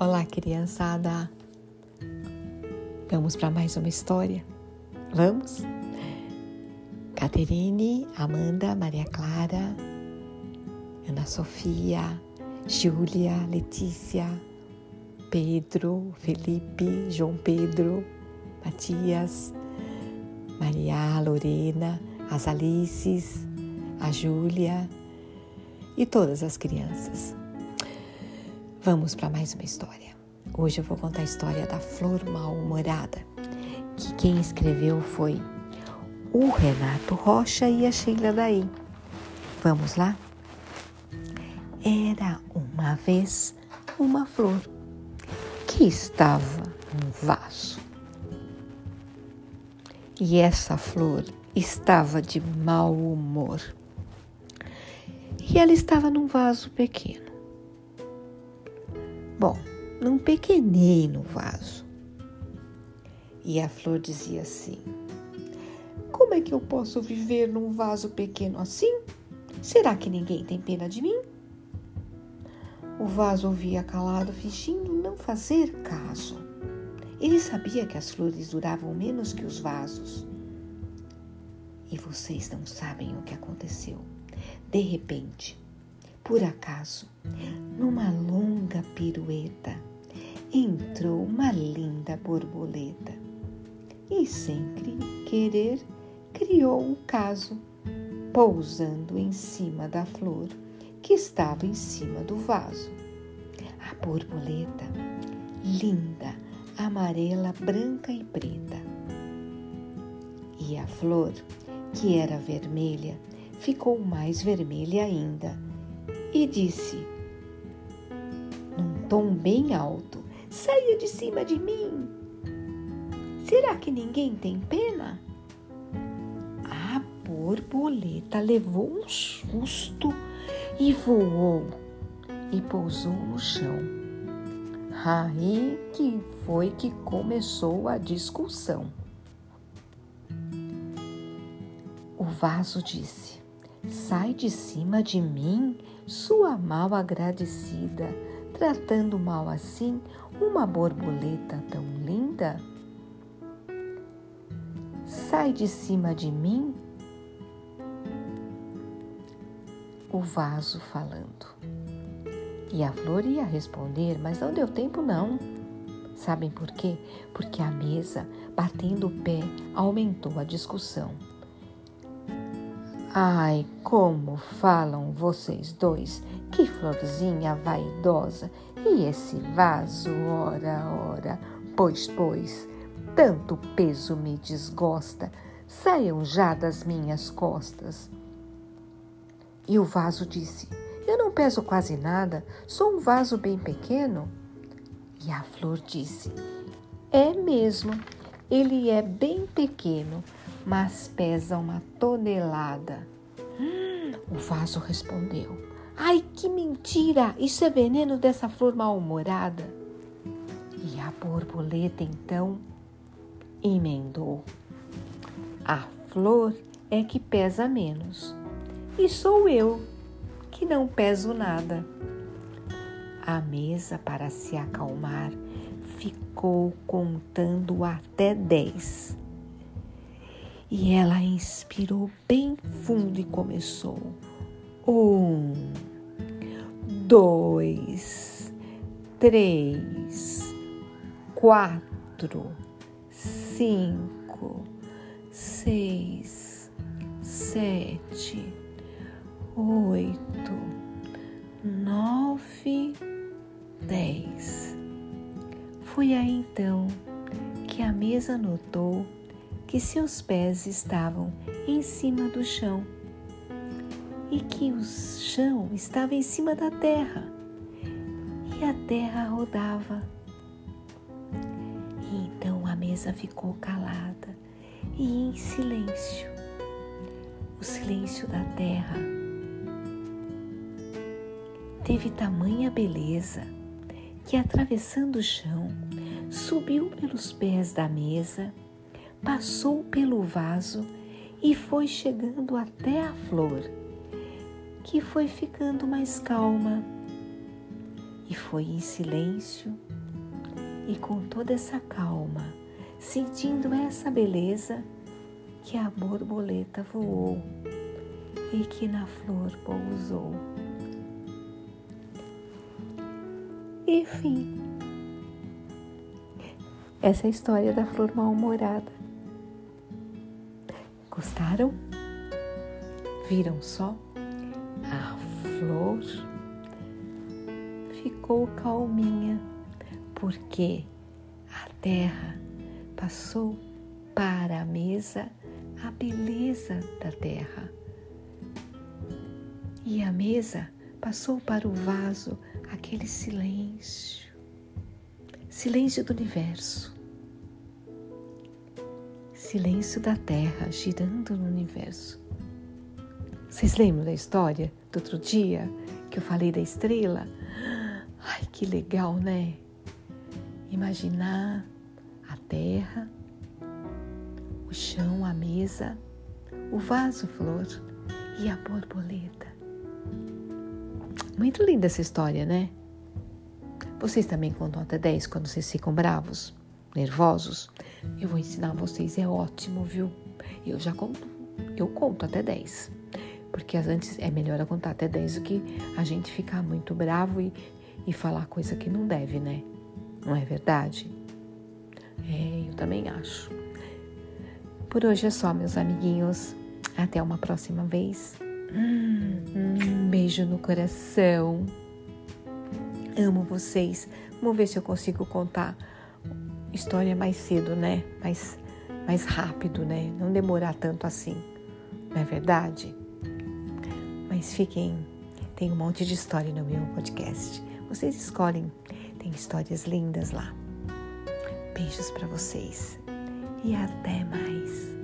Olá, criançada! Vamos para mais uma história? Vamos? Caterine, Amanda, Maria Clara, Ana Sofia, Júlia, Letícia, Pedro, Felipe, João Pedro, Matias, Maria, Lorena, as Alices, a Júlia e todas as crianças. Vamos para mais uma história. Hoje eu vou contar a história da Flor Mal-Humorada, que quem escreveu foi o Renato Rocha e a Sheila Daí. Vamos lá? Era uma vez uma flor que estava num vaso. E essa flor estava de mau humor. E ela estava num vaso pequeno. Bom, num pequenino vaso. E a flor dizia assim: Como é que eu posso viver num vaso pequeno assim? Será que ninguém tem pena de mim? O vaso ouvia calado, fingindo não fazer caso. Ele sabia que as flores duravam menos que os vasos. E vocês não sabem o que aconteceu. De repente, por acaso, numa longa pirueta, entrou uma linda borboleta e, sem querer, criou um caso, pousando em cima da flor que estava em cima do vaso. A borboleta, linda, amarela, branca e preta. E a flor, que era vermelha, ficou mais vermelha ainda e disse, num tom bem alto: Saia de cima de mim! Será que ninguém tem pena? A borboleta levou um susto e voou e pousou no chão. Aí que foi que começou a discussão. O vaso disse: Sai de cima de mim, sua mal agradecida, tratando mal assim uma borboleta tão linda? Sai de cima de mim? O vaso falando. E a flor ia responder, mas não deu tempo não. Sabem por quê? Porque a mesa, batendo o pé, aumentou a discussão. Ai, como falam vocês dois! Que florzinha vaidosa! E esse vaso, ora, ora, pois, pois, tanto peso me desgosta, saiam já das minhas costas. E o vaso disse: Eu não peso quase nada, sou um vaso bem pequeno. E a flor disse: É mesmo, ele é bem pequeno mas pesa uma tonelada. O vaso respondeu: Ai, que mentira! Isso é veneno dessa flor mal-humorada. E a borboleta então emendou: A flor é que pesa menos, e sou eu que não peso nada. A mesa, para se acalmar, ficou contando até dez. E ela inspirou bem fundo e começou. Um, dois, três, quatro, cinco, seis, sete, oito, nove, dez. Foi aí então que a mesa notou que seus pés estavam em cima do chão e que o chão estava em cima da terra e a terra rodava. E então a mesa ficou calada e em silêncio o silêncio da terra. Teve tamanha beleza que, atravessando o chão, subiu pelos pés da mesa passou pelo vaso e foi chegando até a flor, que foi ficando mais calma e foi em silêncio E com toda essa calma, sentindo essa beleza, que a borboleta voou e que na flor pousou. Enfim, essa é a história da flor mal-humorada. Gostaram? Viram só? A flor ficou calminha porque a terra passou para a mesa a beleza da terra. E a mesa passou para o vaso aquele silêncio, silêncio do universo, silêncio da terra girando no universo. Vocês lembram da história do outro dia que eu falei da estrela? Ai, que legal, né? Imaginar a terra, o chão, a mesa, o vaso flor e a borboleta. Muito linda essa história, né? Vocês também contam até 10 quando vocês ficam bravos, nervosos? Eu vou ensinar vocês, é ótimo, viu? Eu já conto, eu conto até 10. Porque antes é melhor eu contar até 10 do que a gente ficar muito bravo e, e falar coisa que não deve, né? Não é verdade? É, eu também acho. Por hoje é só, meus amiguinhos. Até uma próxima vez. Um beijo no coração. Amo vocês. Vamos ver se eu consigo contar história mais cedo, né? Mais, mais rápido, né? Não demorar tanto assim. Não é verdade? Mas fiquem. Tem um monte de história no meu podcast. Vocês escolhem. Tem histórias lindas lá. Beijos para vocês e até mais.